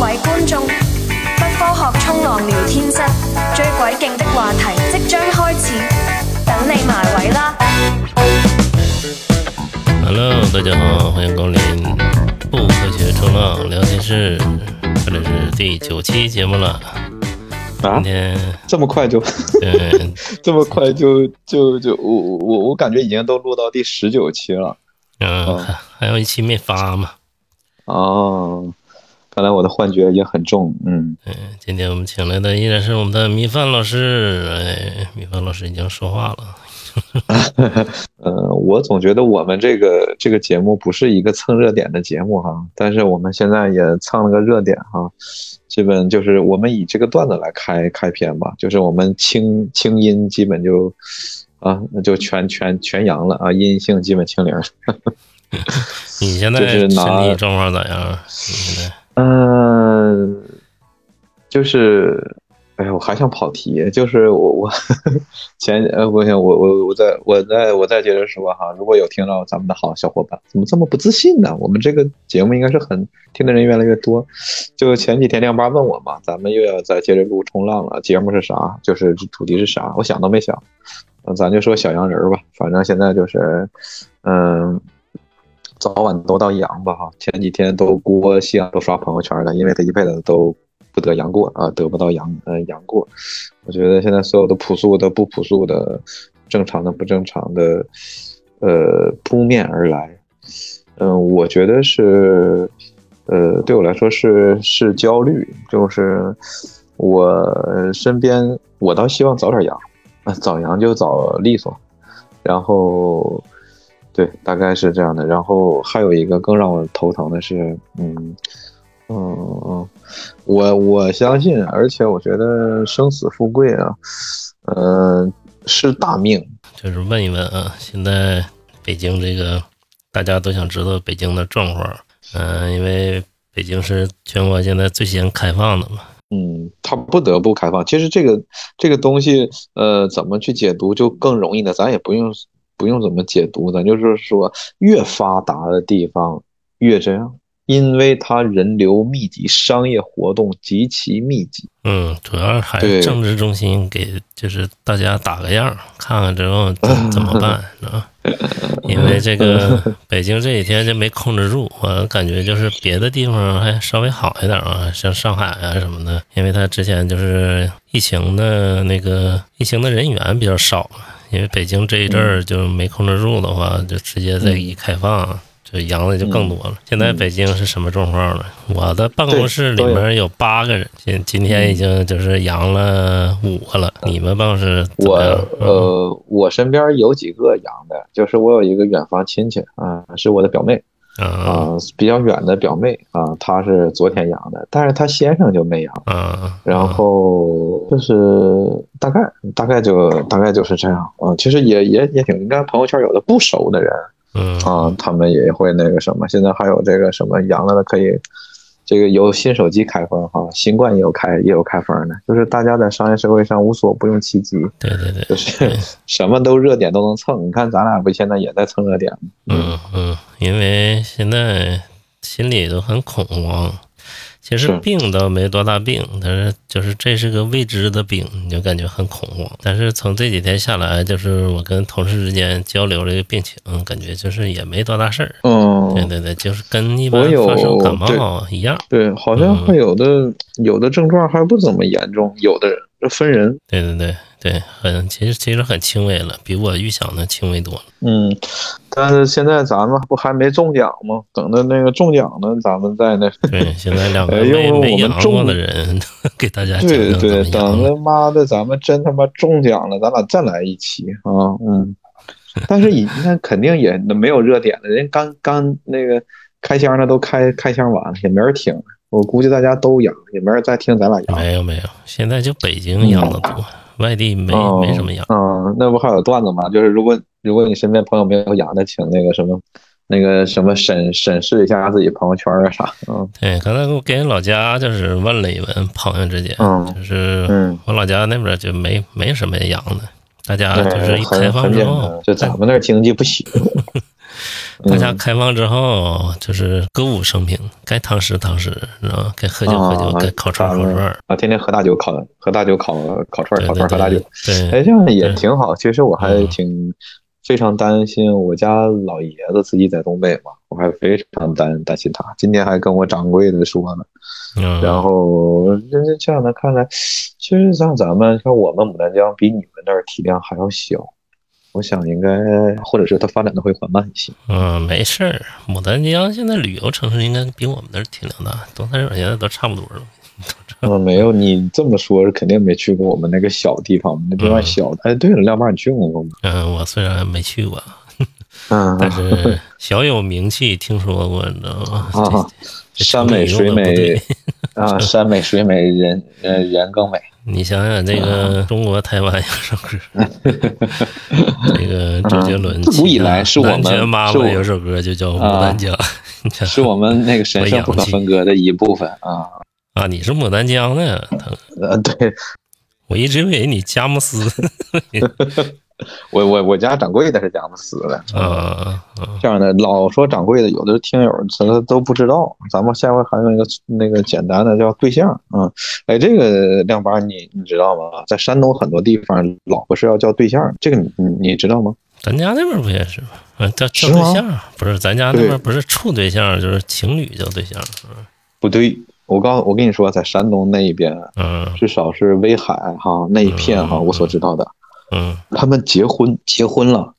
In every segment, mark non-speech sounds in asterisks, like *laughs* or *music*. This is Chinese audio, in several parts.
位觀眾，不科學衝浪聊天室最鬼勁的話題即將開始，等你埋位啦！Hello，大家好，欢迎光临不科学冲浪聊天室，这里是第九期节目了。啊今，天这么快就对 *laughs* 这么快就就就我我我感觉已经都录到第十九期了嗯，还还有一期没发嘛。哦，看来我的幻觉也很重，嗯，嗯，今天我们请来的依然是我们的米饭老师。哎，米饭老师已经说话了。*laughs* 呃，我总觉得我们这个这个节目不是一个蹭热点的节目哈，但是我们现在也蹭了个热点哈，基本就是我们以这个段子来开开篇吧，就是我们清清音基本就啊那就全全全阳了啊，阴性基本清零。*laughs* 你现在就是身拿体状况咋样？你现在嗯，就是，哎呀，我还想跑题，就是我我前呃，不行，我我我再我再我再接着说哈，如果有听到咱们的好小伙伴，怎么这么不自信呢？我们这个节目应该是很听的人越来越多。就前几天亮八问我嘛，咱们又要再接着录冲浪了，节目是啥？就是主题是啥？我想都没想，呃咱就说小洋人吧，反正现在就是，嗯。早晚都到阳吧哈，前几天都郭西安都刷朋友圈了，因为他一辈子都不得阳过啊，得不到阳呃阳过。我觉得现在所有的朴素的、不朴素的、正常的、不正常的，呃，扑面而来。嗯、我觉得是，呃，对我来说是是焦虑，就是我身边我倒希望早点阳，早阳就早利索，然后。对，大概是这样的。然后还有一个更让我头疼的是，嗯嗯嗯，我我相信，而且我觉得生死富贵啊，呃，是大命。就是问一问啊，现在北京这个大家都想知道北京的状况。嗯、因为北京是全国现在最先开放的嘛。嗯，它不得不开放。其实这个这个东西，呃，怎么去解读就更容易呢，咱也不用不用怎么解读，咱就是说，越发达的地方越这样，因为它人流密集，商业活动极其密集。嗯，主要还是政治中心给就是大家打个样儿，看看之后怎怎么办，*laughs* 啊？因为这个北京这几天就没控制住，我感觉就是别的地方还稍微好一点啊，像上海啊什么的，因为它之前就是疫情的那个疫情的人员比较少，因为北京这一阵儿就没控制住的话，就直接再一开放。就阳的就更多了。现在北京是什么状况呢？我的办公室里面有八个人，今今天已经就是阳了五个了。你们办公室我呃，我身边有几个阳的，就是我有一个远房亲戚啊、是我的表妹啊啊、比较远的表妹啊、她是昨天阳的，但是她先生就没阳。啊，然后就是大概大概就大概就是这样啊、其实也也也挺，应该朋友圈有的不熟的人嗯啊、他们也会那个什么。现在还有这个什么阳了的可以，这个有新手机开封哈，新冠也有开也有开封的，就是大家在商业社会上无所不用其极，对对对，就是 *laughs* 什么都热点都能蹭。你看咱俩不现在也在蹭热点吗？嗯嗯，因为现在心里都很恐慌。其实病倒没多大病，但是就是这是个未知的病，你就感觉很恐慌。但是从这几天下来，就是我跟同事之间交流这个病情，感觉就是也没多大事儿。嗯，对对对，就是跟一般有发生感冒一样。对，好像会有的有的症状还不怎么严重，有的人这分人。对对对对，很其实其实很轻微了，比我预想的轻微多了。嗯，但是现在咱们不还没中奖吗？等着那个中奖呢，咱们再那。对，现在两个 *laughs* 哎因为我们没没阳过中的人 *laughs* 给大家讲对对，讲怎么等着他妈的咱们真他妈中奖了，咱俩再来一期啊！嗯，但是已那肯定也没有热点了，人刚刚那个开箱的都开开箱完了，也没人听。我估计大家都阳，也没人再听咱俩阳。没有没有，现在就北京阳的多，外地没哦没什么羊。嗯，那不还有段子吗？就是如果如果你身边朋友没有羊的，请那个什么，那个什么审审视一下自己朋友圈啊啥。嗯对，刚才我给人老家就是问了一问朋友之间，嗯就是嗯，我老家那边就没没什么羊的，大家就是一开放之后单，，就咱们那儿经济不行。*laughs* 大家开放之后，就是歌舞升平，该堂食堂食，然后该喝酒喝酒，啊该烤串烤串。啊，天天喝大酒烤喝大酒烤烤串烤串喝大酒对，，哎，这样也挺好。其实我还嗯挺非常担心我家老爷子自己在东北嘛，我还非常担担心他。今天还跟我掌柜的说呢，嗯，然后这这这样的看来，其实像咱们像我们牡丹江比你们那儿体量还要小，我想应该或者是它发展的会缓慢一些。嗯，没事儿。牡丹江现在旅游城市应该比我们那儿体量大，东三省现在都差不多了。嗯，*laughs* 没有你这么说，肯定没去过我们那个小地方，那地方嗯小。哎，对了，亮妈，你去过吗？嗯，我虽然没去过，嗯，*laughs* 但是 *laughs* 小有名气，听说过，你知道吗？啊，山美水美啊，山美水美人呃人更美。你想想，那个中国台湾有首歌，*laughs* 那个周杰伦自古以来是我们妈妈有首歌就叫《牡丹江》，*laughs* 是我们那个神圣不可分割的一部分啊。啊，你是牡丹江的，他呃，对我一直以为你佳木斯 *laughs* 我我我家掌柜的是佳木斯的啊啊这样的老说掌柜的，有的听友他都不知道。咱们下回还有一个那个简单的叫对象啊。哎，这个亮八你你知道吗？在山东很多地方，老婆是要叫对象，这个你你你知道吗？咱家那边不也是吗？啊，叫叫对象，不是咱家那边不是处对象，就是情侣叫对象。不对，我告我跟你说，在山东那一边，嗯至少是威海哈那一片哈，嗯我所知道的，嗯他们结婚结婚了，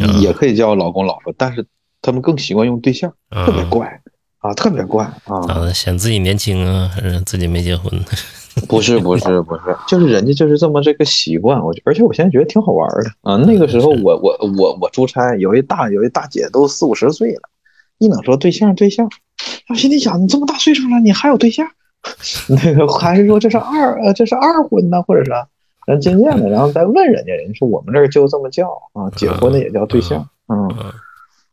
嗯也可以叫老公老婆，但是他们更习惯用对象，特别嗯，怪啊，特别怪啊。啊，嫌自己年轻啊，还是自己没结婚？*laughs* 不是不是不是，就是人家就是这么这个习惯，我觉而且我现在觉得挺好玩的啊。那个时候我我我我出差，有一大有一大姐都四五十岁了，一能说对象对象，我心里想你这么大岁数了，你还有对象？*laughs* 那个还是说这是二呃这是二婚呢，或者是啥？咱渐渐的，然后再问人家，人家说我们这儿就这么叫啊，结婚的也叫对象，嗯，嗯，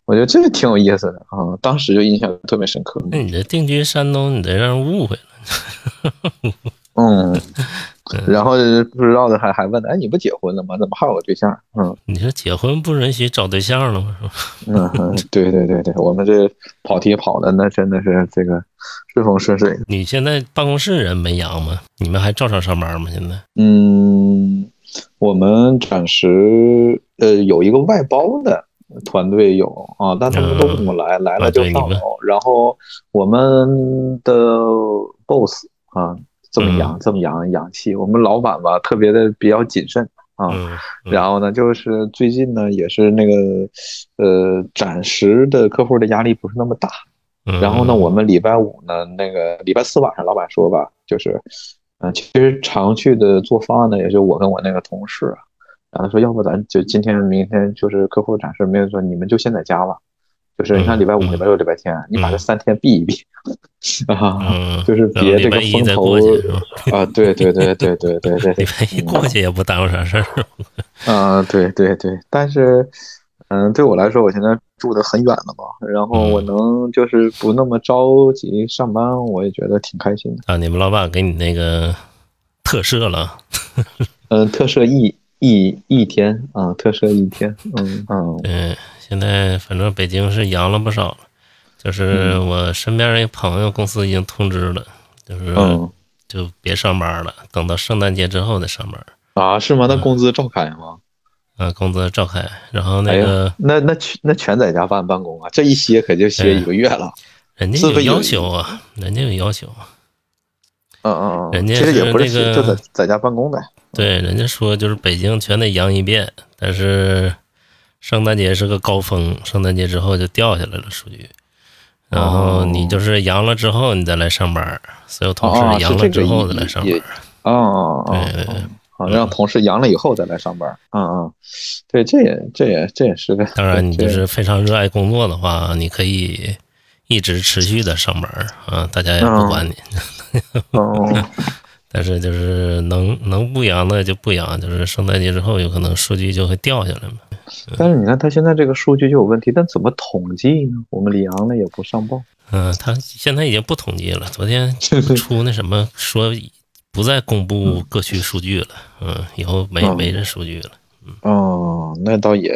我觉得这个挺有意思的啊，当时就印象特别深刻。那你这定居山东，你得让人误会了。*laughs* 嗯，然后不知道的还还问，哎，你不结婚了吗？怎么还有个对象？嗯你说结婚不允许找对象了吗？是吧？嗯嗯，对对对对，我们这跑题跑的那真的是这个顺风顺水。你现在办公室人没阳吗？你们还照常上班吗？现在？嗯，我们暂时呃有一个外包的团队有啊，但他们都不怎么来，来了就啊对你们上楼。然后我们的 boss 啊，这么洋这么洋洋气，我们老板吧特别的比较谨慎啊。然后呢，就是最近呢，也是那个，呃，暂时的客户的压力不是那么大。嗯然后呢，我们礼拜五呢，那个礼拜四晚上，老板说吧，就是，嗯、其实常去的做方案呢，也就我跟我那个同事啊。然后他说，要不咱就今天、明天就是客户展示，没有说你们就先在家吧。就是你看礼拜五、嗯礼拜六、礼拜天，你把这嗯三天避一避 *laughs* 啊，嗯，就是别这个风头？啊，对对对对对对对，礼拜一过去也不耽误啥事儿。嗯，*laughs* 对对对，但是，嗯，对我来说，我现在住的很远了嘛，然后我嗯能就是不那么着急上班，我也觉得挺开心的。啊，你们老板给你那个特赦了？嗯，特赦一一一天啊，特赦一天，嗯嗯 *laughs* 嗯，现在反正北京是阳了不少了，就是嗯我身边一个朋友公司已经通知了，就是嗯就别上班了，等到圣诞节之后再上班。啊，是吗？那工资照开吗？啊，工资照开，然后那哎个呀，那那全那全在家办办公啊，这一歇可就歇一个月了。人家有有要求啊，人家有要求啊。嗯嗯嗯，人家其实也不是就在在家办公呗。对，人家说就是北京全得阳一遍，但是圣诞节是个高峰，圣诞节之后就掉下来了数据。然后你就是阳了之后，你再来上班，所有同哦，事阳了之后再来上班。也哦哦哦，让同事阳了以后再来上班。嗯嗯，对，这也这也这也是个。当然，你就是非常热爱工作的话，你可以一直持续的上班啊，大家也不管你。哦，*laughs* 但是就是能能不阳的就不阳，就是圣诞节之后有可能数据就会掉下来嘛。但是你看他现在这个数据就有问题，但怎么统计呢？我们里阳了也不上报。嗯，他现在已经不统计了，昨天出那什么说不再公布各区数据了，嗯，以后没嗯没这数据了。哦，那倒也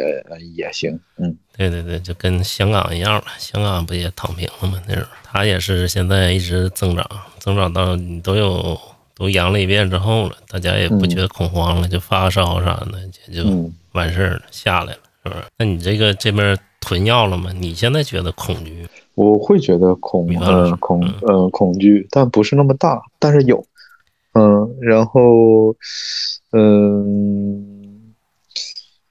也行，嗯对对对，就跟香港一样了，香港不也躺平了吗？那种，它也是现在一直增长，增长到你都有都阳了一遍之后了，大家也不觉得恐慌了，就发烧啥的也就嗯，完事儿了，下来了，是不是？那你这个这边囤药了吗？你现在觉得恐惧？我会觉得恐呃恐呃恐惧，但不是那么大，但是有，嗯，然后嗯，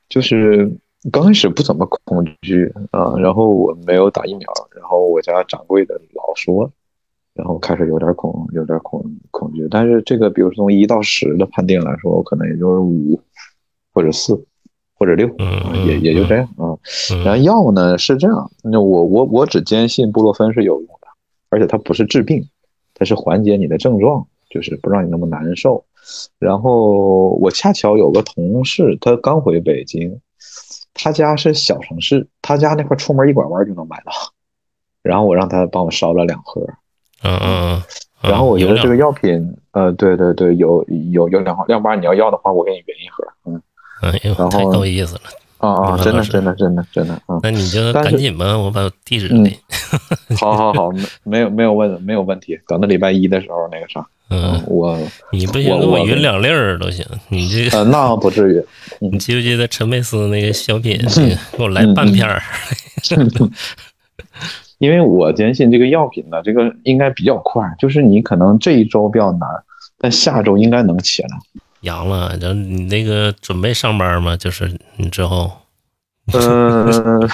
就是刚开始不怎么恐惧啊，然后我没有打疫苗，然后我家掌柜的老说，然后开始有点恐有点恐恐惧，但是这个比如说从一到十的判定来说，我可能也就是五或者四或者六，也也就这样啊。嗯然后药呢是这样，那我我我只坚信布洛芬是有用的，而且它不是治病，它是缓解你的症状，就是不让你那么难受。然后我恰巧有个同事，他刚回北京，他家是小城市，他家那块出门一拐弯就能买到。然后我让他帮我烧了两盒，嗯嗯嗯。然后我觉得这个药，药品，呃，对对对，有有有两盒，要不然你要要的话，我给你匀一盒。嗯哎呦，太够意思了。啊啊，真的真的真的真的，嗯。那你就赶紧吧，我把地址嗯给你。*laughs* 好好好，没没有没有问没有问题，等到礼拜一的时候那个啥，嗯，我你不行，给我匀两粒儿都行。你这个，呃那不至于，你记不记得陈佩斯那个小品？嗯给我来半片儿。*laughs* 因为我坚信这个药品呢，这个应该比较快，就是你可能这一周比较难，但下周应该能起来。阳了，然后你那个准备上班吗？就是你之后，嗯，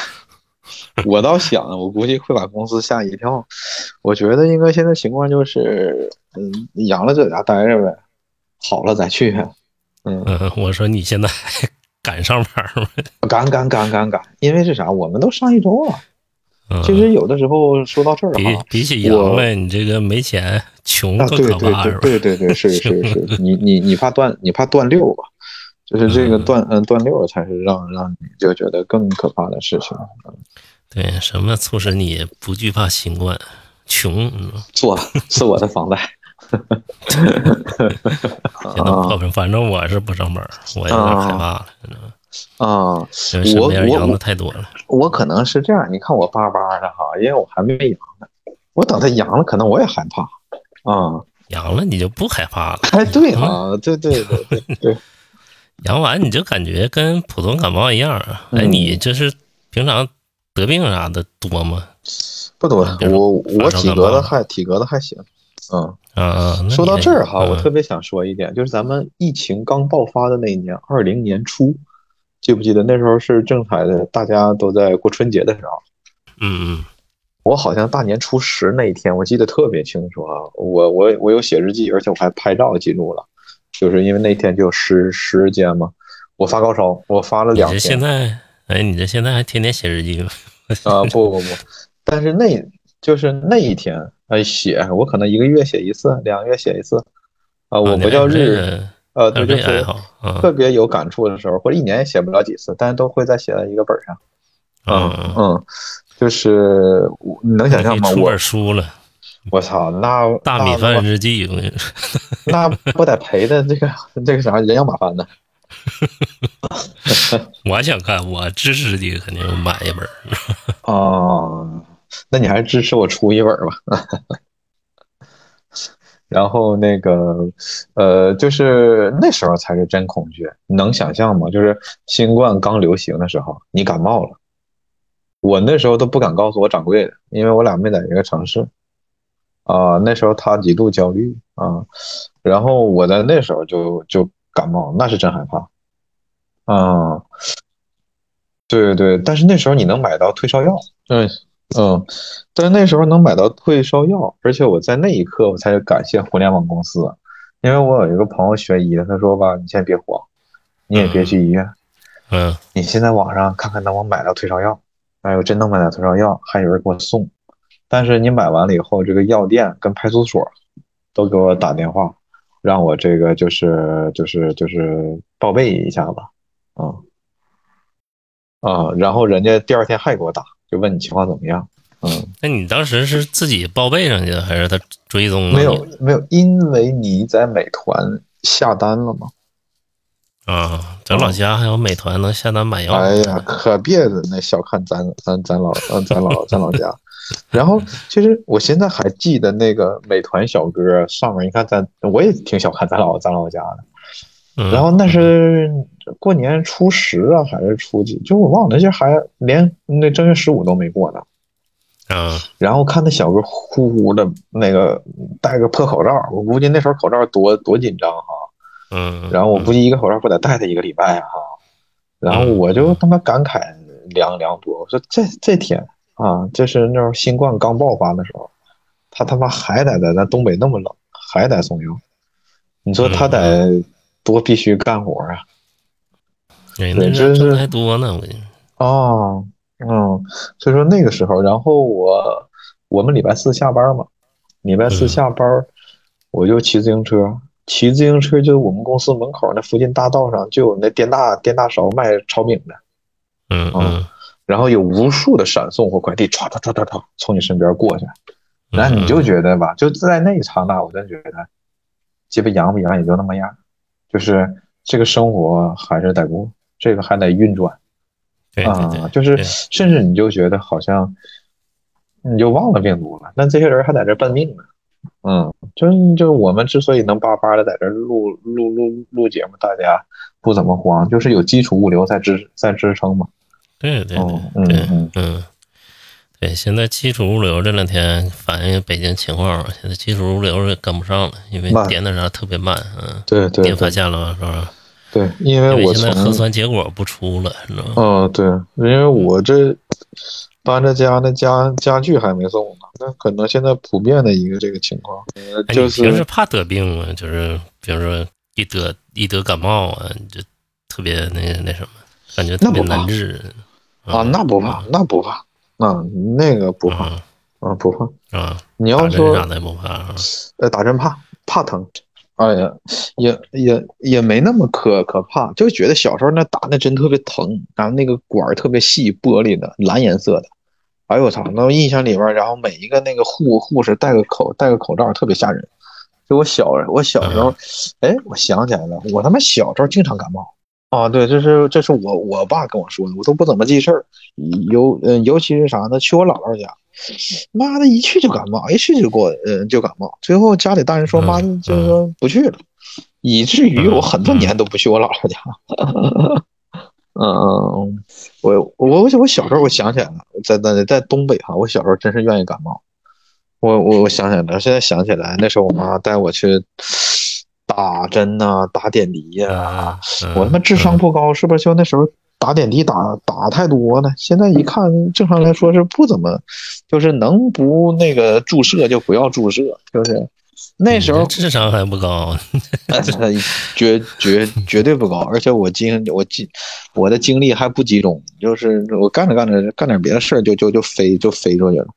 我倒想，我估计会把公司吓一跳。我觉得应该现在情况就是，嗯，阳了就在家待着呗，好了再去。嗯，嗯，我说你现在还 *laughs* 敢上班吗？敢敢敢敢敢，因为是啥？我们都上一周了。嗯，其实有的时候说到这儿比哈，比起阳呗，你这个没钱，穷啊，更对对可怕是吧？对对对对，是是是，*laughs* 你你你怕断你怕断六吧？就是这个嗯断嗯断六才是让让你就觉得更可怕的事情。对，什么促使你不惧怕新冠？穷，嗯错，是我的房贷。*laughs* *laughs* 现在啊反反正我是不上班，我有点害怕了，啊，我我阳的太多了。我可能是这样，你看我巴巴的哈，因为我还没阳呢，我等他阳了，可能我也害怕。啊，阳了你就不害怕了，哎，对啊，对对对对对，*laughs* 阳完你就感觉跟普通感冒一样啊。哎，嗯你就是平常得病啥的多吗？不多，我我体格子还体格子还行。嗯，啊啊，说到这儿哈，我嗯特别想说一点，就是咱们疫情刚爆发的那一年，二零年初，记不记得那时候是正彩的，大家都在过春节的时候，嗯嗯我好像大年初十那一天，我记得特别清楚啊，我我我有写日记，而且我还拍照记录了，就是因为那天就有十十日间嘛，我发高烧，我发了两天现在，哎，你这现在还天天写日记吗？*laughs* 啊，不不不，但是那就是那一天，哎，写我可能一个月写一次，两个月写一次，啊，我啊不叫日，呃，对，就是特别有感触的时候，或者一年也写不了几次，但是都会再写在一个本儿上。嗯，嗯，就是我你能想象吗？我本书了，我操，那大米饭日记，我跟你说，*laughs* 那不得赔的这个这个啥人仰马翻呢？*laughs* 我想看，我支持你，肯定买一本。*laughs* 哦，那你还是支持我出一本儿吧。然后那个，呃，就是那时候才是真恐惧，能想象吗？就是新冠刚流行的时候，你感冒了，我那时候都不敢告诉我掌柜的，因为我俩没在一个城市。啊、那时候他极度焦虑啊，然后我在那时候就就感冒，那是真害怕。啊，对对，但是那时候你能买到退烧药，嗯嗯，但是那时候能买到退烧药，而且我在那一刻我才感谢互联网公司，因为我有一个朋友学医的，他说吧，你先别慌，你也别去医院，嗯。你先在网上看看能不能买到退烧药，哎呦，真能买到退烧药，还有人给我送，但是你买完了以后，这个药店跟派出所都给我打电话，让我这个就是就是就是报备一下吧，啊、啊、然后人家第二天还给我打，就问你情况怎么样，嗯，那你当时是自己报备上去的，还是他追踪的？没有没有，因为你在美团下单了嘛，啊，咱老家还有美团能下单买药。哎呀，可别那小看咱咱咱老咱老咱老家。然后其实我现在还记得那个美团小哥上面，你看咱我也挺小看咱老咱老家的。嗯然后那是过年初十啊，还是初几？就我忘了，那些还连那正月十五都没过呢。啊，然后看那小哥呼呼的那个戴个破口罩，我估计那时候口罩多多紧张哈。嗯，然后我估计一个口罩不得戴他一个礼拜啊哈。然后我就他妈感慨良良多，我说这这天啊，这是那时候新冠刚爆发的时候，他他妈还得在咱东北那么冷，还得送药，你说他得多必须干活啊！哎，那这是还多呢，我跟你哦，嗯，所以说那个时候，然后我我们礼拜四下班嘛，礼拜四嗯。下班，我就骑自行车，骑自行车就我们公司门口那附近大道上就有那电大电大勺卖炒饼的，哦嗯嗯，然后有无数的闪送或快递唰唰唰唰唰从你身边过去，嗯然后你就觉得吧，就在那一刹那，我真觉得，鸡巴洋不洋也就那么样，就是这个生活还是得过，这个还得运转。对对对啊，，就是甚至你就觉得好像你就忘了病毒了，但这些人还在这奔命呢。嗯，就是就是我们之所以能巴巴的在这录录录录节目，大家不怎么慌，就是有基础物流在支在支撑嘛。对对哦对对嗯嗯，嗯，对，现在基础物流这两天反映北京情况，现在基础物流也跟不上了，因为慢点的啥特别慢，嗯，对对您发现了？是吧？对，因为我现在核酸结果不出了，你知道吗？嗯对，因为我这搬着家那家家具还没送呢，那可能现在普遍的一个这个情况，就你平时是怕得病吗？就是比如说一得一得感冒啊，你就特别那个那什么，感觉特别难治啊，那不怕，那不怕，那那个不怕啊啊，不怕。啊，你打要说针啥的不怕啊？呃，打针怕怕疼，哎呀，也也也没那么可可怕，就觉得小时候那打那针特别疼，然后那个管儿特别细，玻璃的，蓝颜色的，哎呦我操！那我印象里边儿，然后每一个那个护护士戴个口戴个口罩，特别吓人。就我小我小时候，哎，我想起来了，我他妈小时候经常感冒。啊，对，这是这是我我爸跟我说的，我都不怎么记事儿，尤嗯，尤其是啥呢？去我姥姥家，妈的，一去就感冒，一去就给我呃就感冒，最后家里大人说，妈的，就是说不去了，以至于我很多年都不去我姥姥家。嗯，我我我我小时候我想起来了，在在在东北哈，我小时候真是愿意感冒。我我我想起来了，现在想起来，那时候我妈带我去打针呐、打点滴呀、啊，我他妈智商不高，是不是？就那时候打点滴打打太多了，现在一看，正常来说是不怎么，就是能不那个注射就不要注射，就是那时候智商还不高，*laughs* 呃绝绝绝对不高，而且我精我精我的精力还不集中，就是我干着干着干点别的事儿就就就飞就飞出去了，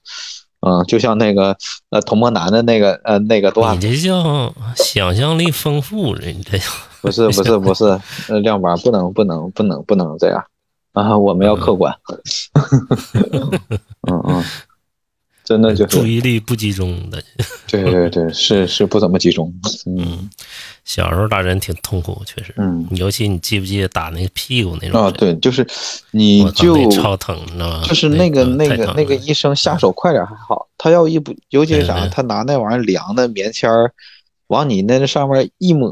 嗯，就像那个呃童梦男的那个呃那个段子，你这叫想象力丰富，你这不是不是不是，*laughs* 呃亮娃不能不能不能不能这样。啊，我们要客观，嗯 *laughs* *laughs* 嗯，真的就是注意力不集中的。*laughs* 对对对，是是不怎么集中，嗯嗯，小时候打针挺痛苦，确实。嗯尤其你记不记得打那个屁股那种啊，对，就是你就超疼，你知道吗？就是那个那个那个医生下手快点还好，他要一不，尤其是啥，他拿那玩意儿凉的棉签儿往你那上面一抹，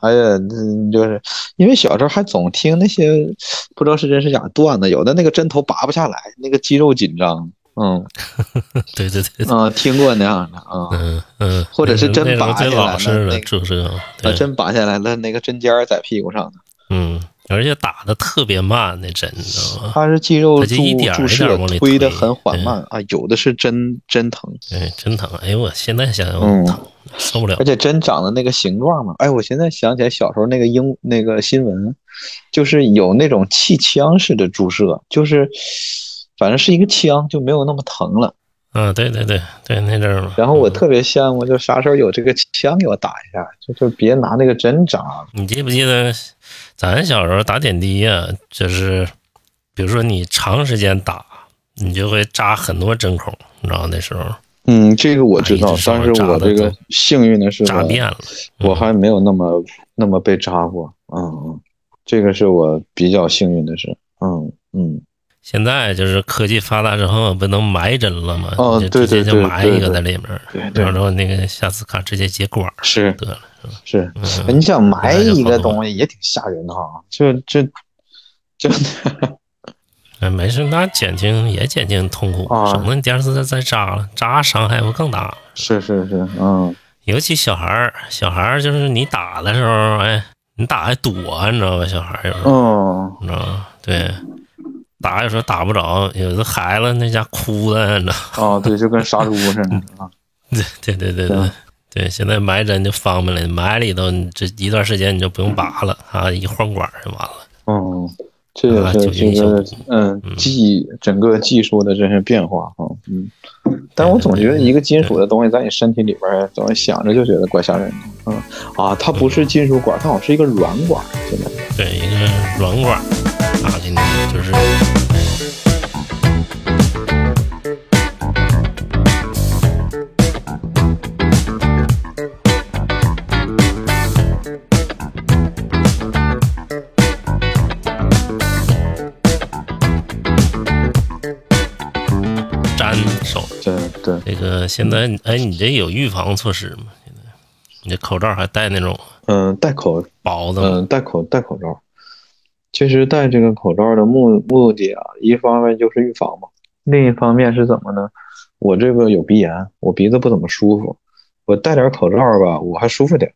哎呀，嗯就是因为小时候还总听那些不知道是真是假的段子，有的那个针头拔不下来，那个肌肉紧张，嗯。*laughs* 对对对，啊嗯，听过那样的啊，嗯嗯，或者是针拔下来了注射，把对，针拔下来了，那个针尖儿在屁股上呢，嗯，而且打的特别慢，那针，你知道吗？它是肌肉注注射推推的很缓慢啊，有的是真真疼。对，真疼！哎呦，我现在想想嗯。疼，受不了。而。且针长的那个形状嘛，哎，我现在想起来小时候那个英那个新闻，就是有那种气枪式的注射，就是反正是一个枪，就没有那么疼了。啊，对对对对，那阵儿嘛。然后我特别羡慕，就啥时候有这个枪给我打一下，就就别拿那个针扎。你记不记得咱小时候打点滴呀、就是比如说你长时间打，你就会扎很多针孔，你知道那时候嗯，这个我知道但是我这个幸运的是，扎遍了。我还没有那么那么被扎过。嗯嗯，这个是我比较幸运的事。嗯嗯，现在就是科技发达之后，不能埋针了吗？哦就直接就对对对埋一个在里面儿，对对然后那个下次卡直接接管儿是得了。是，嗯你想埋一个东西也挺吓人的哈，就就就 *laughs* 哎，没事，那减轻也减轻痛苦，啊省得你第二次再再扎了，扎伤害不更大？是是是，嗯尤其小孩儿，小孩儿就是你打的时候，哎，你打还躲，你知道吧？小孩儿有时候，嗯你知道吧？对，打有时候打不着，有的孩子那家哭的，你知道吗？哦对，就跟杀猪似的啊，对对对对对对，现在埋针就方便了，埋里头你这一段时间你就不用拔了啊，一换管就完了。嗯，这也是啊就这个嗯技整个技术的这些变化啊，嗯，但我总觉得一个金属的东西在你身体里边儿，总想着就觉得怪吓人的，嗯啊，它不是金属管，它好像是一个软管，现在对，一个软管儿打进去就是。个现在哎，你这有预防措施吗？现在你这口罩还戴那种嗯，戴口薄的？嗯，戴口戴口罩。其实戴这个口罩的目目的啊，一方面就是预防嘛，另一方面是怎么呢？我这个有鼻炎，我鼻子不怎么舒服，我戴点口罩吧，我还舒服点。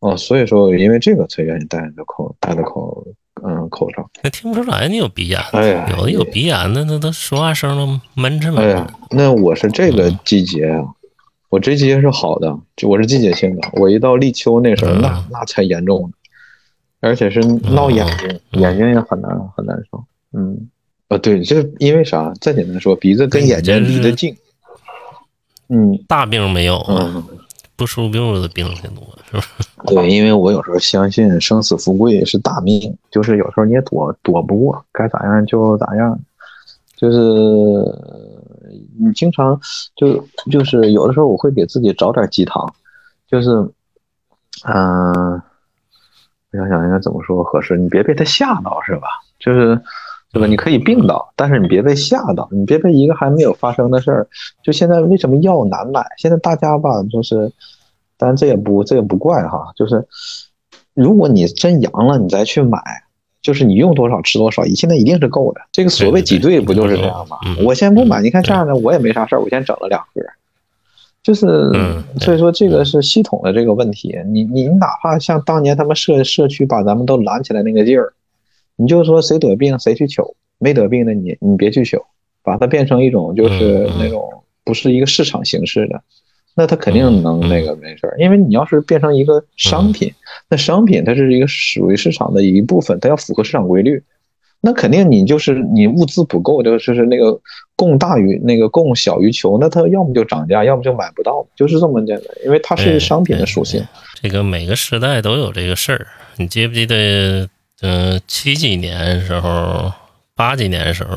哦，所以说因为这个才愿意戴的口戴的口嗯口罩。那听不出来你有鼻炎，哎呀有的有鼻炎的，那都说话声都闷着哎呀。，那我是这个季节啊，我这季节是好的，就我是季节性的。我一到立秋那时候，那嗯那才严重呢，而且是闹眼睛，嗯眼睛也很难很难受。嗯，啊，对，这因为啥？再简单说，鼻子跟眼睛离得近。嗯大病没有啊，嗯，不舒服的病挺多，是吧？对，因为我有时候相信生死富贵是大命，就是有时候你也躲躲不过，该咋样就咋样。就是你经常就就是有的时候我会给自己找点鸡汤，就是嗯、我想想应该怎么说合适，你别被他吓到是吧？就是对吧？你可以病倒，但是你别被吓到，你别被一个还没有发生的事儿。就现在为什么药难买？现在大家吧，就是，当然这也不这也不怪哈，就是如果你真阳了，你再去买，就是你用多少吃多少，现在一定是够的。这个所谓挤兑不就是这样吗？嗯我先不买，你看这样的我也没啥事儿，我先整了两盒。就是嗯，所以说这个是系统的这个问题。你你哪怕像当年他们社社区把咱们都拦起来那个劲儿，你就说谁得病谁去求，没得病的你你别去求，把它变成一种就是那种不是一个市场形式的，那它肯定能那个没事儿。因为你要是变成一个商品，那商品它是一个属于市场的一部分，它要符合市场规律。那肯定你就是你物资不够，就是那个供大于那个供小于求，那它要么就涨价，要么就买不到，就是这么简单。因为它是商品的属性。这个每个时代都有这个事儿。你记不记得，嗯、七几年时候，八几年时候，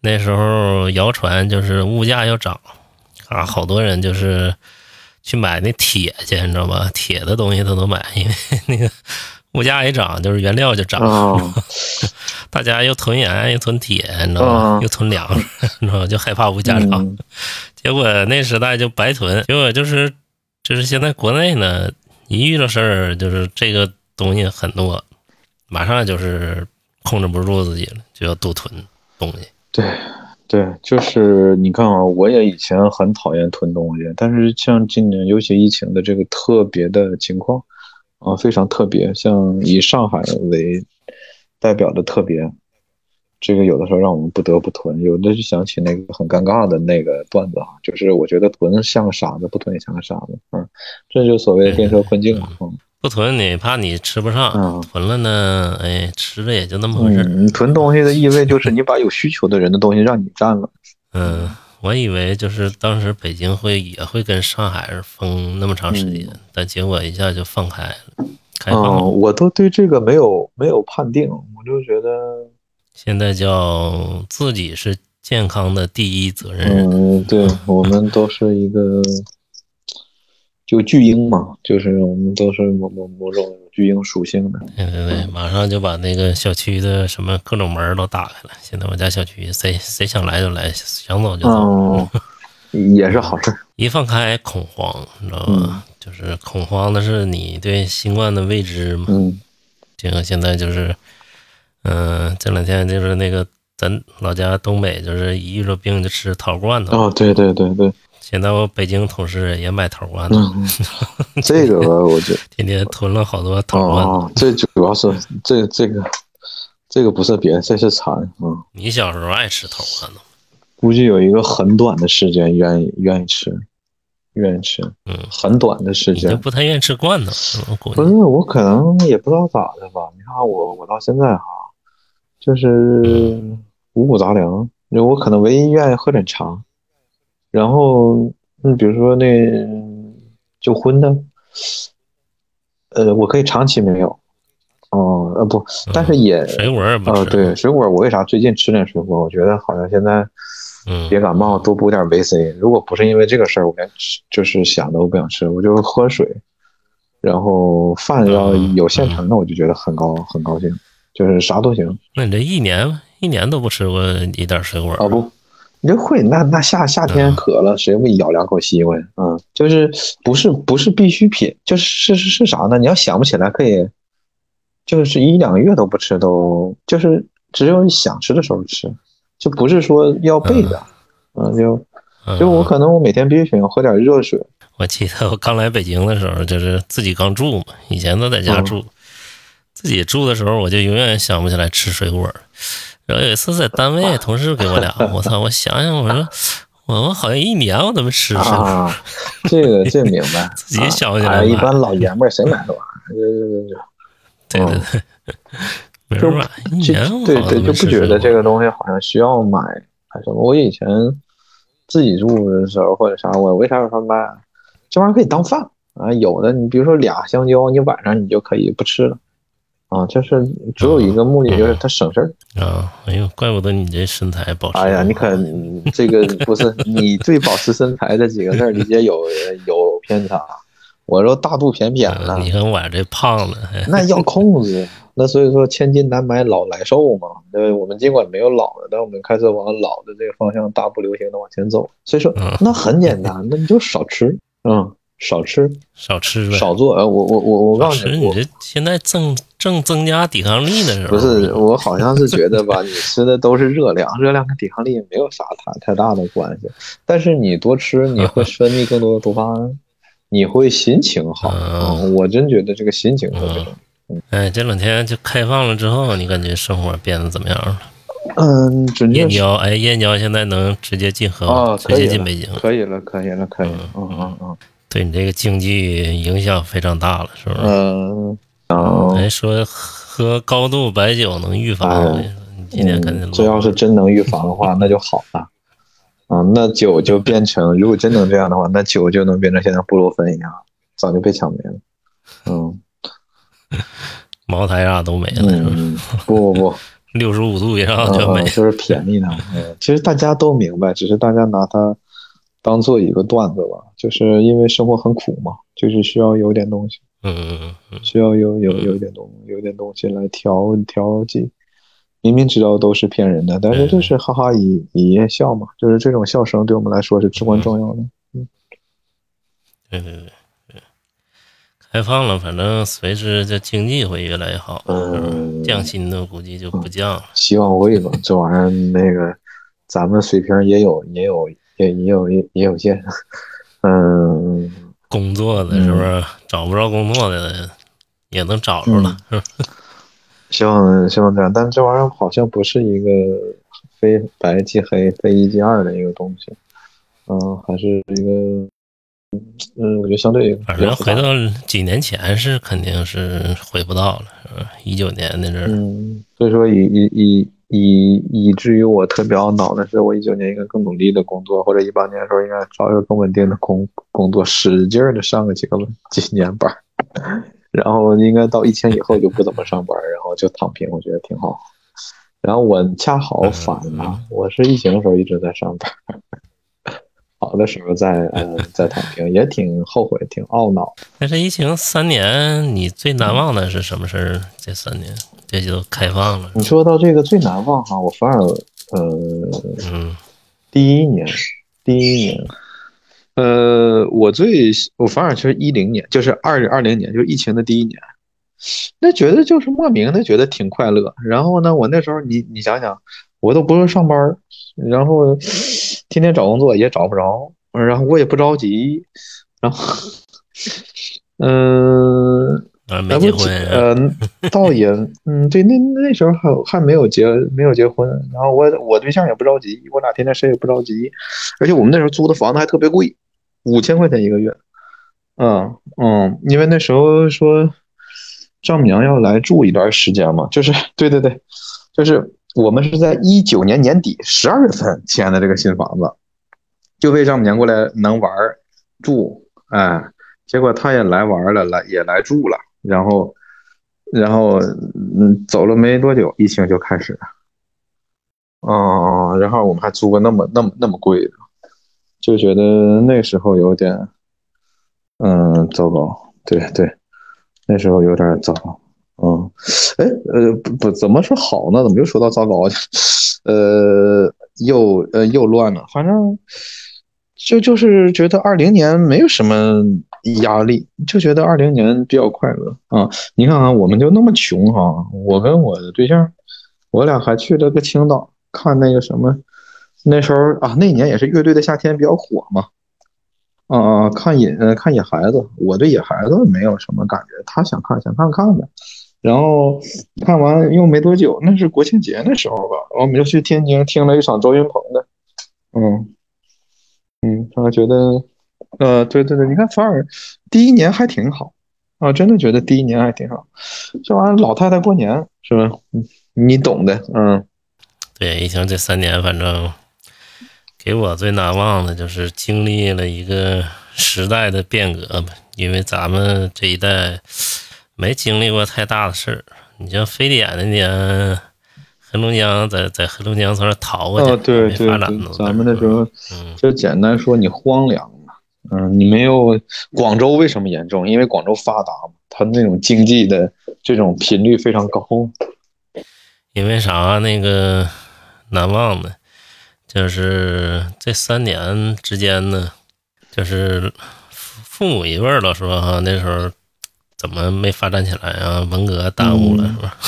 那时候谣传就是物价要涨啊，好多人就是去买那铁去，你知道吧？铁的东西他都买，因为 *laughs* 那个物价一涨，就是原料就涨。啊，*laughs* 大家又囤盐又囤铁，你知道吗？嗯又囤粮食，你知道吗？就害怕物价涨。嗯结果那时代就白囤，结果就是就是现在国内呢，一遇到事儿就是这个东西很多，马上就是控制不住自己了，就要多囤东西。对对，就是你看啊，我也以前很讨厌囤东西，但是像今年尤其疫情的这个特别的情况啊，非常特别，像以上海为代表的特别，这个有的时候让我们不得不囤，有的就想起那个很尴尬的那个段子啊，就是我觉得囤像个傻子，不囤也像个傻子，嗯，这就所谓的电车困境了，嗯。不囤你怕你吃不上，嗯囤了呢，哎，吃了也就那么回事你囤东西的意味就是你把有需求的人的东西让你占了。嗯，我以为就是当时北京会也会跟上海封那么长时间，但结果一下就放开了，开放了。嗯，我都对这个没有没有判定，我就觉得，现在叫自己是健康的第一责任人。嗯，对我们都是一个，就巨婴嘛，就是我们都是某某某种巨婴属性的。对对对，马上就把那个小区的什么各种门儿都打开了。现在我家小区谁谁想来就来，想走就走。哦，*laughs* 也是好事儿。一放开恐慌，你知道吧？就是恐慌的是你对新冠的未知嘛。嗯这个现在就是，嗯、这两天就是那个咱老家东北，就是一遇着病就吃桃罐头。哦，对对对对，现在我北京同事也买桃罐头，嗯，*laughs* 这个我觉得 *laughs* 天天囤了好多桃罐头。哦，这主要是这这个这个不是别的，这是馋啊、嗯你小时候爱吃桃罐头？估计有一个很短的时间愿意愿意吃，愿意吃，嗯，很短的时间。不太愿意吃罐头，不是我可能也不知道咋的吧？你看我我到现在哈，就是五谷杂粮，我可能唯一愿意喝点茶，然后嗯，比如说那就荤的，呃，我可以长期没有，哦呃不，但是也水果也不吃。呃对水果，我为啥最近吃点水果？我觉得好像现在嗯，别感冒多补点维 C。如果不是因为这个事儿，我连吃就是想都不想吃，我就喝水，然后饭要嗯有现成的，我就觉得很高很高兴，就是啥都行。那你这一年一年都不吃过一点水果？啊不，你这会那那夏夏天嗯渴了，谁会咬两口西瓜呀？嗯，就是不是不是必需品，就是是是是啥呢？你要想不起来可以，就是一两个月都不吃都，就是只有你想吃的时候吃，就不是说要备的。嗯，就嗯就我可能我每天必须想喝点热水。我记得我刚来北京的时候，就是自己刚住嘛，以前都在家嗯住，自己住的时候，我就永远想不起来吃水果。然后有一次在单位，同事给我俩，我操，我想想，我说我们好像一年我都没吃水果，啊，*laughs* 这个这明白，自己想不起来啊哎买一般老爷们儿谁买这玩意儿？这这这对对对，*laughs* 没人买，一就年我对对，就不觉得这个东西好像需要买还是什么。我以前自己住的时候或者啥，我为啥要上班啊？这玩意儿可以当饭啊。有的你比如说俩香蕉，你晚上你就可以不吃了啊。就是只有一个目的，就是它省事儿。啊！哎呦，怪不得你这身材保持。哎呀，你可这个不是你对保持身材这几个字儿理解有有偏差。我说大肚便便了嗯，你看我这胖了，哎那要控制。那所以说，千金难买老来瘦嘛。对，我们尽管没有老的，但我们开始往老的这个方向大步流行的往前走。所以说嗯，那很简单，那你就少吃，嗯，少吃，少吃呗。少做。呃，我我我我告诉你，你这现在正正增加抵抗力的时候，不是我好像是觉得吧，*laughs* 你吃的都是热量，热量跟抵抗力没有啥太太大的关系。但是你多吃，你会分泌更多的多巴胺，你会心情好。嗯嗯，我真觉得这个心情特别重要。哎，这两天就开放了之后，你感觉生活变得怎么样了？嗯，燕郊，哎，燕郊现在能直接进河啊，吗？直接进北京，可以了，可以了，可以了，嗯嗯嗯对你这个经济影响非常大了，是不是？嗯，然后哎，说喝高度白酒能预防，哎你今天肯定嗯这要是真能预防的话，*laughs* 那就好了。啊，那酒就变成，如果真能这样的话，那酒就能变成现在布洛芬一样，早就被抢没了。嗯 *laughs* 茅台啥都没了，嗯，不不不，*laughs* 六十五度以上嗯就没嗯，。就是便宜的。嗯，其实大家都明白，只是大家拿它当做一个段子吧，就是因为生活很苦嘛，就是需要有点东西。嗯嗯嗯需要有有有点东有点东西来调调剂。明明知道都是骗人的，但是就是哈哈一一夜笑嘛，就是这种笑声对我们来说是至关重要的。嗯，对对对对，开放了，反正随之这经济会越来越好。嗯降薪的估计就不降了。希望会吧，这玩意儿那个咱们水平也有也有也也有也也有限。嗯，工作的是不是找不着工作的也能找着了？是吧？希望希望这样，但这玩意儿好像不是一个非白即黑、非一即二的一个东西。嗯，还是一个，嗯，我觉得相对反正回到几年前是肯定是回不到了，是吧？一九年那阵儿，嗯，所以说以以以以以至于我特别懊恼的是，我一九年应该更努力的工作，或者一八年的时候应该找一个更稳定的工工作，使劲的上个几个几年班儿，然后应该到疫情以后就不怎么上班，然后就躺平，我觉得挺好。然后我恰好反了，我是疫情的时候一直在上班，好的时候再呃在躺平，也挺后悔，挺懊恼。但是疫情三年，你最难忘的是什么事儿？这三年，这就开放了。你说到这个最难忘哈，我反而呃嗯第一年，第一年，呃，我最我反而是一零年，就是二二零年，就是疫情的第一年，那觉得就是莫名的觉得挺快乐。然后呢，我那时候你你想想，我都不用上班，然后天天找工作也找不着，然后我也不着急，然后嗯。啊，没结婚，呃，倒也，*laughs* 嗯，对，那那时候还还没有结没有结婚，然后我我对象也不着急，我俩天天谁也不着急，而且我们那时候租的房子还特别贵，五千块钱一个月，嗯嗯，因为那时候说丈母娘要来住一段时间嘛，就是对对对，就是我们是在一九年年底十二月份签的这个新房子，就为丈母娘过来能玩住，哎，结果她也来玩了，来也来住了。然后，然后，嗯，走了没多久，疫情就开始了。哦，然后我们还租个那么那么那么贵的，就觉得那时候有点，嗯，糟糕。对对，那时候有点糟糕。嗯，哎，呃，不不，怎么说好呢？怎么又说到糟糕去？呃，又呃又乱了。反正就就是觉得二零年没有什么。压力就觉得二零年比较快乐啊！你看啊，我们就那么穷哈，我跟我的对象，我俩还去了个青岛看那个什么，那时候啊，那年也是乐队的夏天比较火嘛，啊啊，看野看野孩子，我对野孩子没有什么感觉，他想看想看看呗，然后看完又没多久，那是国庆节那时候吧，我们就去天津听了一场周云鹏的，嗯嗯，他觉得。呃，对对对，你看，反而第一年还挺好啊，真的觉得第一年还挺好。这玩意儿老太太过年是吧？你懂的，嗯。对，疫情这三年，反正给我最难忘的就是经历了一个时代的变革吧，因为咱们这一代没经历过太大的事儿。你像非典那年，黑龙江在在黑龙江从那逃过去，哦，对对对，咱们那时候就简单说，你荒凉。嗯，你没有广州为什么严重？因为广州发达嘛，它那种经济的这种频率非常高。因为啥？那个难忘的，就是这三年之间呢，就是父母一辈儿老说哈，那时候怎么没发展起来啊？文革耽误了是吧？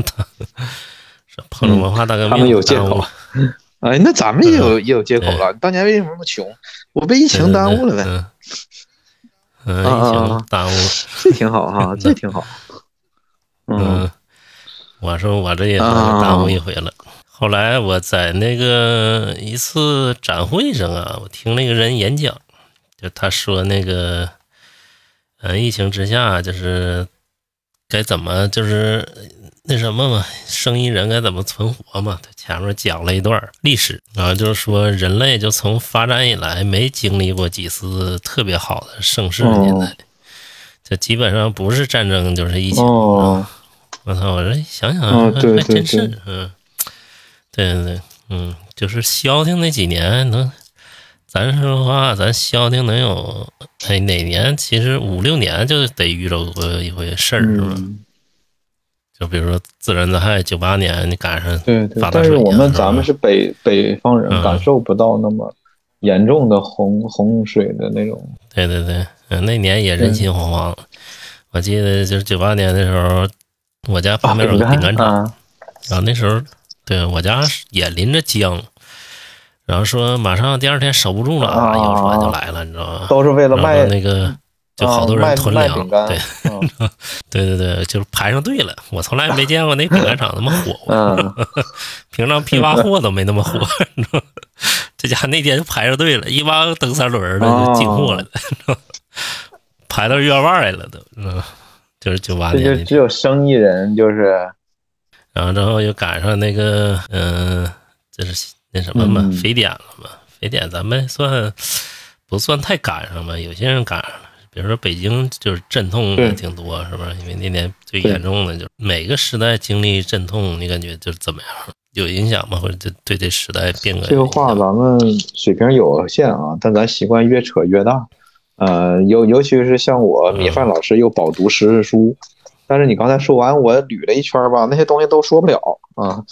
*laughs* *laughs* 是碰着文化大革命，他们有借口。*laughs* 哎，那咱们也有也有借口了。当年为什么那么穷？我被疫情耽误了呗。*laughs* 嗯，疫情耽误了，*laughs* 这挺好哈，这挺好。*laughs* 嗯，我说我这也耽误一回了。后来我在那个一次展会上啊，我听那个人演讲，就他说那个，嗯，疫情之下就是该怎么就是。那什么嘛，生意人该怎么存活嘛？他前面讲了一段历史，然后就是说人类就从发展以来没经历过几次特别好的盛世年代，这基本上不是战争就是疫情。我操！我这想想还真是，嗯，对对对，嗯，就是消停那几年能，咱说实话，咱消停能有哎哪年？其实五六年就得遇着过一回事儿，是吧？就比如说自然灾害，九八年你赶上对对，但是我们咱们是北北方人，感受不到那么严重的洪洪水的那种。对对对，嗯，那年也人心惶惶。我记得就是九八年的时候，我家旁边有个饼干厂，然后那时候对我家也临着江，然后说马上第二天守不住了，有船就来了，你知道吗？都是为了卖那个。就好多人囤粮，*laughs* 对，对对对，就是排上队了。我从来没见过那饼干厂那么火 *laughs* 过，*laughs* 平常批发货都没那么火。这家那天就排上队了，一帮蹬三轮的就进货了，排到院外来了都。嗯，就是九八年，就只有生意人就是，然后之后又赶上那个，嗯，就是那什么嘛，非典了嘛，非典咱们算不算太赶上吧？有些人赶上了。比如说北京就是阵痛也挺多，是不是？因为那年最严重的就是每个时代经历阵痛，你感觉就是怎么样？有影响吗？或者对对这时代变革这个话咱们水平有限啊，但咱习惯越扯越大。呃，尤尤其是像我米饭老师又饱读时事书，但是你刚才说完，我捋了一圈吧，那些东西都说不了啊。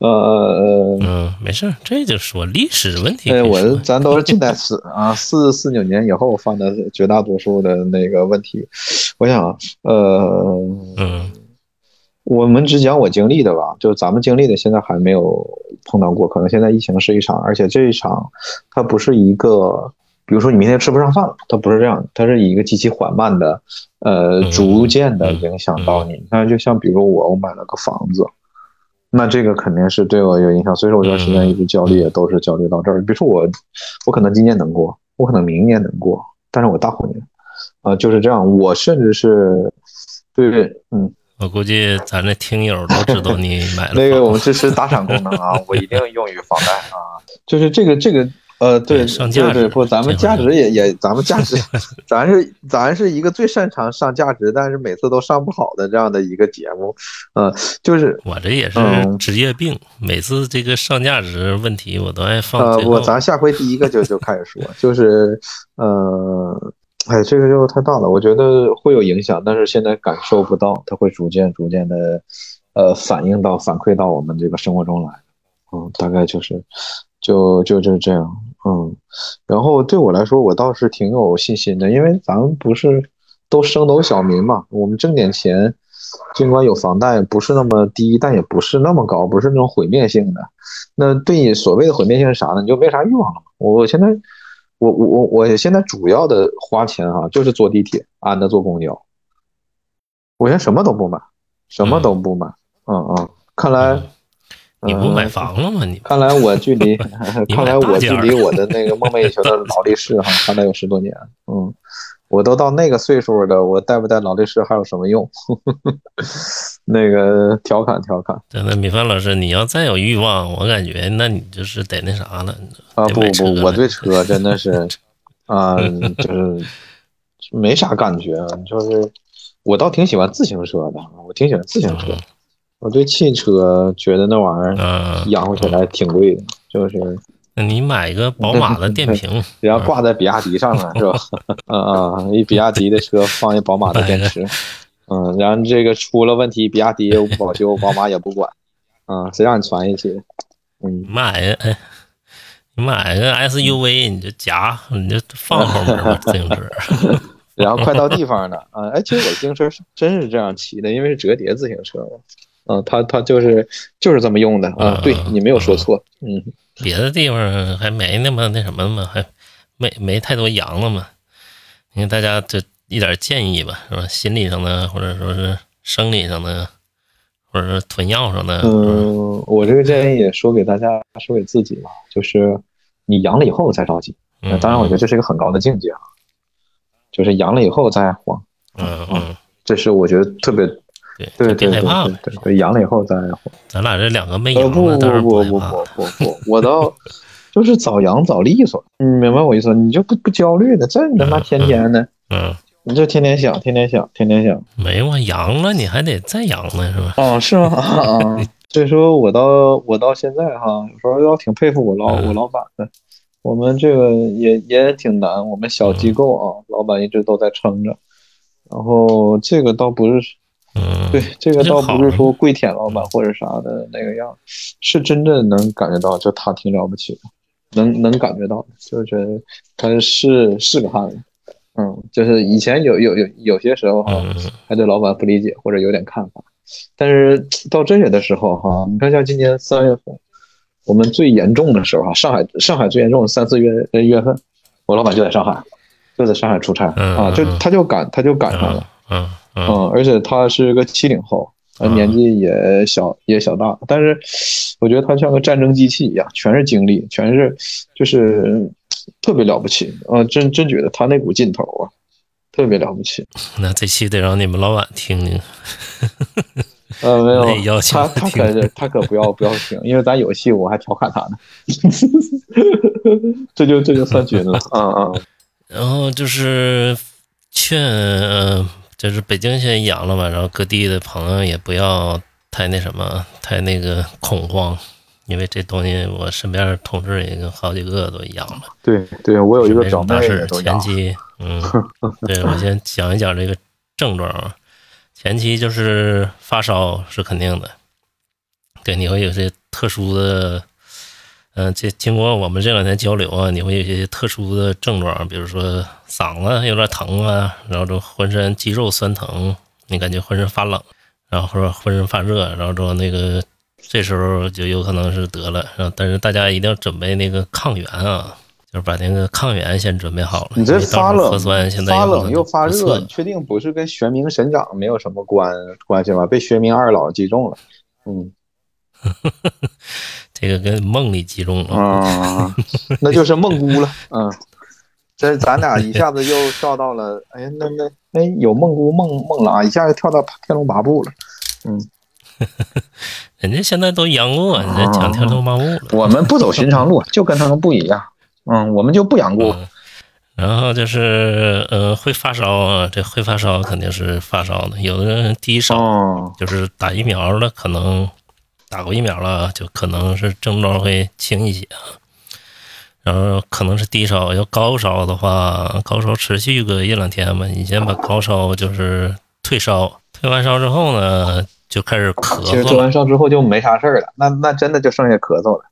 呃 *laughs* 呃嗯，没事儿，这就说历史问题可呃，以说。我咱都是近代史啊，四四九年以后犯的绝大多数的那个问题。我想，呃，嗯我们只讲我经历的吧，就咱们经历的，现在还没有碰到过。可能现在疫情是一场，而且这一场它不是一个，比如说你明天吃不上饭了，它不是这样，它是以一个极其缓慢的，呃，嗯逐渐的影响到你。那就像比如我，我买了个房子，那这个肯定是对我有影响，所以说我这段时间一直焦虑，也都是焦虑到这儿。比如说我，我可能今年能过，我可能明年能过，但是我大后年，啊、就是这样。我甚至是对，嗯。我估计咱这听友都知道你买了 *laughs* 那个我们支持打赏功能啊，我一定用于房贷啊。就是这个这个呃，对对上价值对对，不，咱们价值也也，咱们价值，*laughs* 咱是咱是一个最擅长上价值，但是每次都上不好的这样的一个节目，呃，就是我这也是嗯职业病，每次这个上价值问题我都爱放呃。我咱下回第一个就就开始说，就是呃，哎，这个就太大了，我觉得会有影响，但是现在感受不到，它会逐渐逐渐的呃反映到反馈到我们这个生活中来，嗯，大概就是就就就是这样，嗯，然后对我来说，我倒是挺有信心的，因为咱们不是都升斗小民嘛，我们挣点钱。尽管有房贷不是那么低，但也不是那么高，不是那种毁灭性的。那对你所谓的毁灭性是啥呢？你就没啥欲望了。我现在，我我我我现在主要的花钱哈、就是坐地铁，安的坐公交。我现在什么都不买，什么都不买。嗯嗯，看来你不买嗯房了吗？你看来我距离，*laughs* *laughs* 看来我距离我的那个梦寐以求的劳力士哈，看来有十多年。嗯，我都到那个岁数了，我带不带劳力士还有什么用？*laughs* 那个调侃调侃真的，米饭老师，你要再有欲望，我感觉那你就是得那啥了。啊！不不，我对车真的是，啊，就是没啥感觉，就是我倒挺喜欢自行车的，我挺喜欢自行车。我对汽车觉得那玩意儿嗯，养活起来挺贵的，就是那你买一个 *laughs* 宝马的电瓶，然后挂在比亚迪上面 *laughs* 是吧？啊啊，一比亚迪的车放一宝马的电池，嗯，然后这个出了问题，比亚迪也不保修，宝马也不管，啊，谁让你传下去的？嗯，买个哎，你买个 SUV，你就夹，你就放后面吧，自行车。*laughs* 然后快到地方了啊！哎，其实我自行车是真是这样骑的，因为是折叠自行车嘛。嗯，它它就是就是这么用的啊。嗯对你没有说错，嗯，别的地方还没那么那什么嘛，还没没太多羊了嘛。你看大家就一点建议吧，是吧？心理上的，或者说是生理上的，或者是囤药上的。嗯，我这个建议也说给大家，说给自己吧，就是你阳了以后再着急。那嗯，当然，我觉得这是一个很高的境界啊，就是阳了以后再慌，嗯嗯，这是我觉得特别对，对对对害怕了。对对对，阳了以后再。咱俩这两个没阳了，当然不不不不。不 *laughs* 不，我倒就是早阳早利索，你明白我意思？你就不不焦虑的，这你他妈天天的，嗯，你就天天想，天天想，天天想。没有啊，阳了你还得再阳呢，是吧？哦，是吗？*laughs* 啊，所以说我到我到现在哈，有时候要挺佩服我老嗯我老板的。我们这个也也挺难，我们小机构啊，老板一直都在撑着。然后这个倒不是嗯，对，这个倒不是说跪舔老板或者啥的那个样，是真正能感觉到，就他挺了不起的，能能感觉到，就是觉得他是是个汉子，嗯，就是以前有有有有些时候哈，嗯。还对老板不理解或者有点看法，但是到这些的时候哈，你看像今年三月份，我们最严重的时候哈，上海上海最严重的三四月呃月份，我老板就在上海，就在上海出差嗯啊，就嗯他就赶他就赶上了。嗯嗯嗯，而且他是个七零后，年纪也小也小大，但是我觉得他像个战争机器一样，全是经历，全是就是特别了不起啊、真真觉得他那股劲头啊，特别了不起。那这期得让你们老板听听。呃，没有，*laughs* 求他他可是他可不要不要听，因为咱有戏我还调侃他呢，*laughs* 这就这就算绝了，啊啊。然后就是劝，呃就是北京现在阳了嘛，然后各地的朋友也不要太那什么，太那个恐慌，因为这东西我身边同事已经好几个都阳了。对对，我有一个表妹没什么大事也都。前期，嗯，对我先讲一讲这个症状啊。前期就是发烧是肯定的，对，你会有些特殊的，嗯、这经过我们这两天交流啊，你会有一些特殊的症状，比如说嗓子有点疼啊，然后这浑身肌肉酸疼，你感觉浑身发冷，然后或者浑身发热，然后之后那个这时候就有可能是得了，然后但是大家一定要准备那个抗原啊。就是把那个抗原先准备好了。你这发冷核酸现在发冷又发热，你确定不是跟玄冥神掌没有什么关关系吗？被玄冥二老击中了。嗯 *laughs* 这个跟梦里集中了。啊，*laughs* 那就是梦姑了。嗯，这咱俩一下子又跳到了，*laughs* 哎呀，那那哎有梦姑梦梦了啊，一下就跳到天龙八部了。嗯，*laughs* 人家现在都阳过，人家讲天龙八部了。我们不走寻常路，就跟他们不一样。嗯，我们就不养过。嗯然后就是呃会发烧啊，这会发烧肯定是发烧的。有的人低烧，哦，就是打疫苗了，可能打过疫苗了，就可能是症状会轻一些啊。然后可能是低烧，要高烧的话，高烧持续个一两天吧，你先把高烧就是退烧，退完烧之后呢，就开始咳嗽其实嗽了。做完烧之后就没啥事儿了，那那真的就剩下咳嗽了。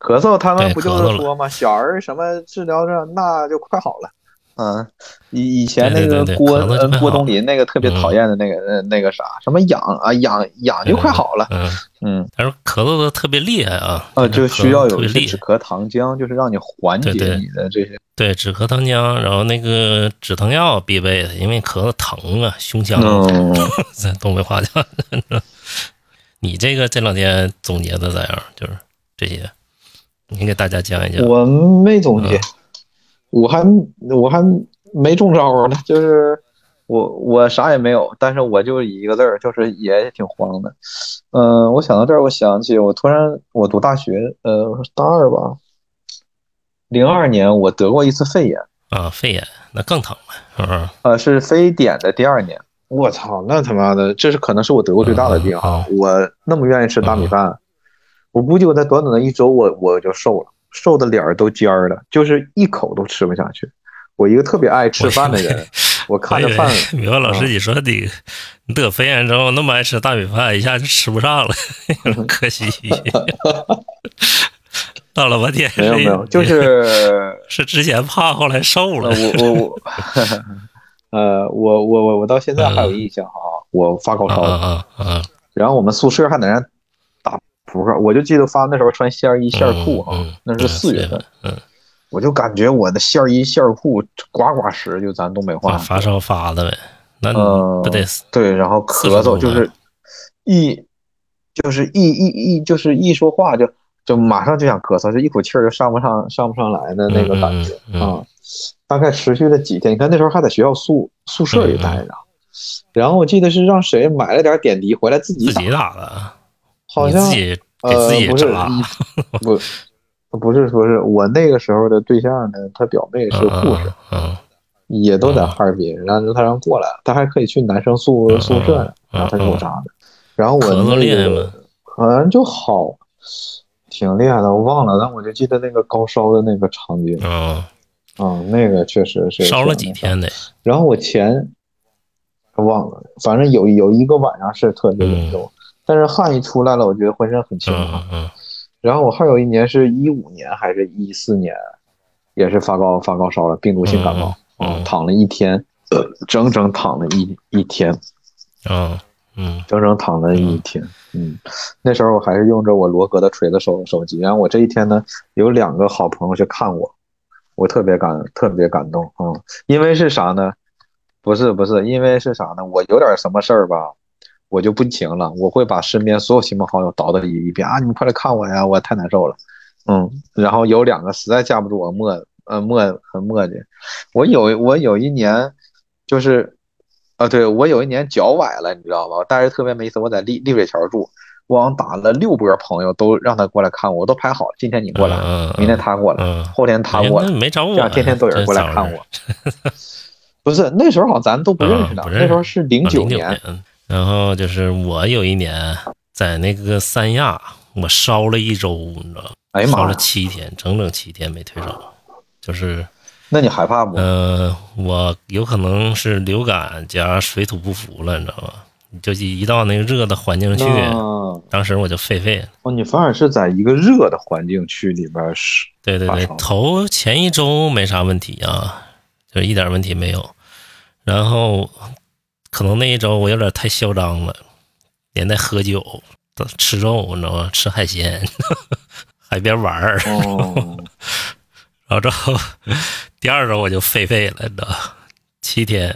咳嗽他们不就是说吗？小儿什么治疗着那就快好了。嗯，以以前那个郭郭冬临那个特别讨厌的那个呃那个啥什么痒啊痒痒就快好了。嗯，嗯，但是咳嗽的特别厉害啊，呃，就需要有止。咳糖浆，就是让你缓解你的这些。对，止咳糖浆，然后那个止疼药必备的，因为咳嗽疼啊，胸腔。嗯，*laughs* 在东北话讲，你这个这两天总结的咋样？就是这些，你给大家讲一讲。我没总结嗯，我还我还没中招呢，*laughs* 就是我我啥也没有，但是我就一个字儿，就是也挺慌的。嗯、我想到这儿，我想起我突然我读大学，呃，大二吧，零二年我得过一次肺炎，啊，肺炎那更疼了，是不是？呃，是非典的第二年。我操，那他妈的，这是可能是我得过最大的病啊！我那么愿意吃大米饭，我估计我在短短的一周我我就瘦了，瘦的脸儿都尖儿了，就是一口都吃不下去。我一个特别爱吃饭的人，我看着饭，米饭老师，你说你你得肺炎之后那么爱吃大米饭，一下就吃不上了，*laughs* *laughs* 可惜。*laughs* 闹了半天，没有没有，就是是之前胖，后来瘦呃了。我我我，呃，我我我我到现在还有印象啊，我发高啊烧了，啊啊！然后我们宿舍还在那打扑克，我就记得发那时候穿线衣线裤啊那是四月份，，嗯，我就感觉我的线衣线裤呱呱湿，就咱东北话发，发烧发的呗，那嗯不得死？对，然后咳嗽就是一就是一一一就是一说话就就马上就想咳嗽，就一口气儿就上不上上不上来的那个感觉啊。大概持续了几天，你看那时候还在学校宿宿舍里待着，然后我记得是让谁买了点点滴回来自己打，自己打的，你好像自己给呃自己不是扎，*laughs* 不不是说是我那个时候的对象呢，他表妹是护士，嗯也都在哈尔滨，然后他让过来，他还可以去男生宿嗯宿舍然后他给我扎的，然后我那个吗？好像就好，挺厉害的，我忘了，但我就记得那个高烧的那个场景，嗯，啊，那个确实是烧了几天得，然后我前忘了，反正有有一个晚上是特别严重，但是汗一出来了，我觉得浑身很清嗯爽。嗯然后我还有一年是一五年还是一四年，也是发高发高烧了，病毒性感冒，嗯嗯躺了一天，呃 *coughs* 整整躺了一一天，嗯嗯整整躺了一天。嗯，那时候我还是用着我罗格的锤子手手机，然后我这一天呢，有两个好朋友去看我，我特别感特别感动，嗯，因为是啥呢？不是不是，因为是啥呢？我有点什么事儿吧，我就不行了，我会把身边所有亲朋好友叨叨一一遍啊，你们快来看我呀，我太难受了，嗯，然后有两个实在架不住我磨，呃磨很磨叽，我有我有一年就是。啊，对我有一年脚崴了，你知道吧？但是特别没意思，我在丽丽水桥住，我好像打了六波朋友，都让他过来看我，我都排好了，今天你过来，嗯，明天他过来，嗯，后天他过来哎，那没找我，这样天天都有人过来看我。*laughs* 不是那时候好像咱都不认识呢，啊识那时候是零零九年，年，然后就是我有一年在那个三亚，我烧了一周，你知道吗？烧了哎呀妈呀，七天，整整七天没退烧，就是那你害怕不？呃，我有可能是流感加水土不服了，你知道吗？就一到那个热的环境去，当时我就废废了。哦，你反而是在一个热的环境区里边是对对对，头前一周没啥问题啊，就一点问题没有。然后可能那一周我有点太嚣张了，连带喝酒、吃肉，你知道吗？吃海鲜，*laughs* 海边玩儿。哦，*laughs* 然后之后第二周我就废废了，你知道吗，七天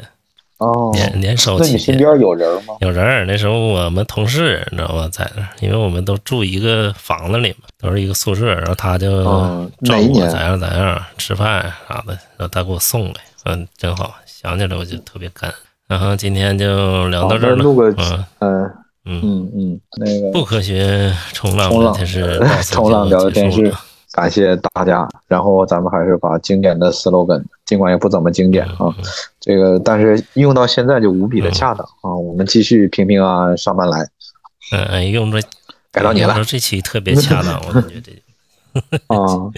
哦，连连烧七天。那你身边有人吗？有人儿，那时候我们同事你知道吗，在那，因为我们都住一个房子里嘛，都是一个宿舍，然后他就嗯照顾我咋样咋样，吃饭啥的，然后他给我送来，嗯，真好，想起来我就特别感恩。然后今天就聊到这儿了，录个嗯嗯嗯，嗯嗯，那个不科学冲浪冲浪聊天室到此冲浪聊就天室结束了，感谢大家。然后咱们还是把经典的 slogan，尽管也不怎么经典嗯啊，这个但是用到现在就无比的恰当啊。我们继续平平安安上班来，嗯嗯，用着该到你了这期特别恰当，我感觉这，*laughs* 啊。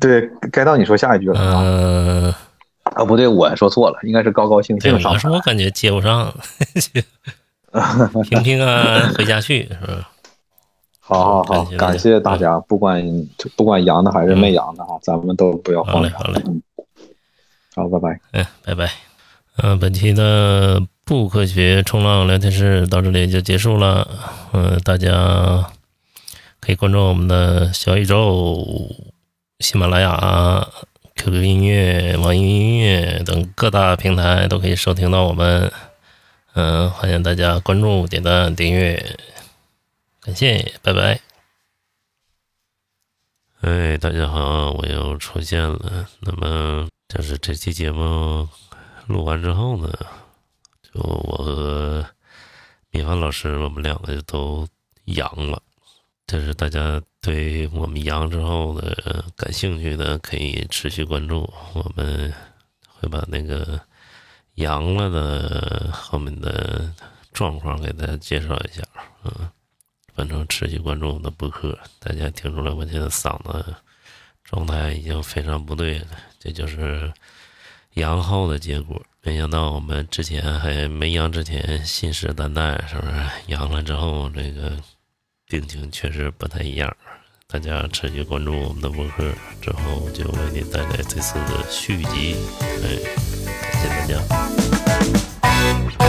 对，该到你说下一句了啊。嗯，啊，不对，我说错了，应该是高高兴，兴上班我说我。感觉接不上，*laughs* 平平安安回家去是吧？好好好感谢，大家，不管不管阳的还是没阳的哈，咱们都不要好慌张。嘞好嘞，嗯，好，拜拜。嗯，拜拜。嗯、本期的不科学冲浪聊天室到这里就结束了。嗯、大家可以关注我们的小宇宙、喜马拉雅、QQ 音乐、网易云音乐等各大平台都可以收听到我们。嗯、欢迎大家关注、点赞、订阅，感谢，拜拜。哎，大家好，我又出现了。那么，就是这期节目录完之后呢，就我和米饭老师，我们两个就都阳了。就是大家对我们阳之后的感兴趣的，可以持续关注。我们会把那个阳了的后面的状况给大家介绍一下。嗯，反正持续关注我们的播客，大家听出来我现在嗓子状态已经非常不对了，这就是阳后的结果。没想到我们之前还没阳之前信誓旦旦，是不是？阳了之后，这个病情确实不太一样。大家持续关注我们的博客之后就为你带来这次的续集。哎感谢大家。